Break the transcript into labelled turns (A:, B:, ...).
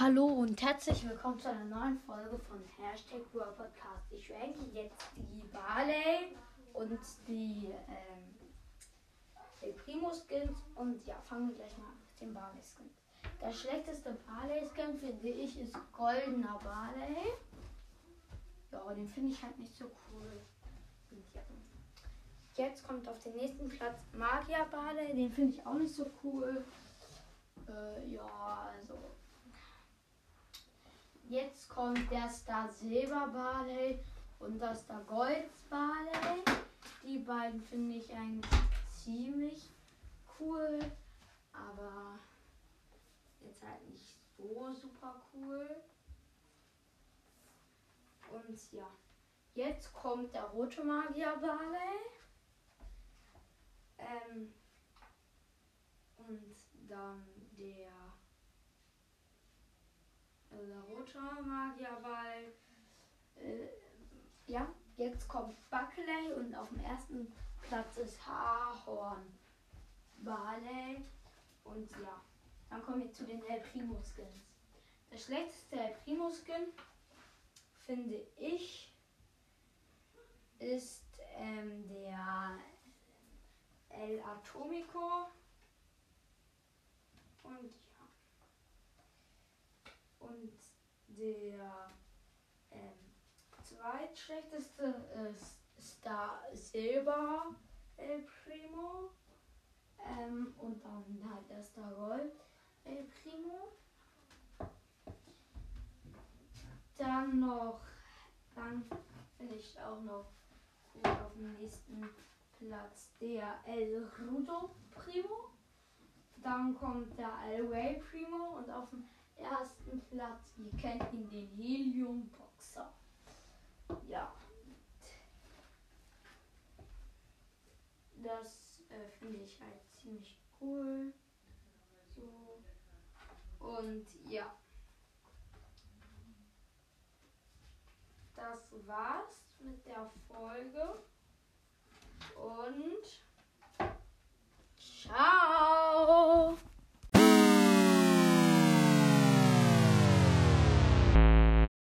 A: Hallo und herzlich willkommen zu einer neuen Folge von Hashtag Podcast. Ich ranke jetzt die Barley und die, ähm, die Primo Skins und ja, fangen wir gleich mal mit den Barley Skins. Der schlechteste Barley Skin finde ich ist goldener Barley. Ja, den finde ich halt nicht so cool. Jetzt kommt auf den nächsten Platz Magier Barley, den finde ich auch nicht so cool. Äh, ja, Jetzt kommt der Star Silber Barley und das Star Gold Barley. Die beiden finde ich eigentlich ziemlich cool, aber jetzt halt nicht so super cool. Und ja, jetzt kommt der rote Magier Barley. Ähm, und dann der also der rote Magierball. Äh, ja, jetzt kommt Buckley und auf dem ersten Platz ist Haarhorn. Barley. Und ja, dann kommen wir zu den El Primo Skins. Der schlechteste El Primo Skin, finde ich, ist ähm, der El Atomico. Und der ähm, zweitschlechteste ist Star Silber El Primo. Ähm, und dann halt der Star Gold El Primo. Dann noch, dann finde ich auch noch gut auf dem nächsten Platz der El Rudo Primo. Dann kommt der El Primo und auf dem ersten Platz. Ihr kennt ihn, den Helium Boxer. Ja. Das äh, finde ich halt ziemlich cool. So. Und ja. Das war's mit der Folge. Und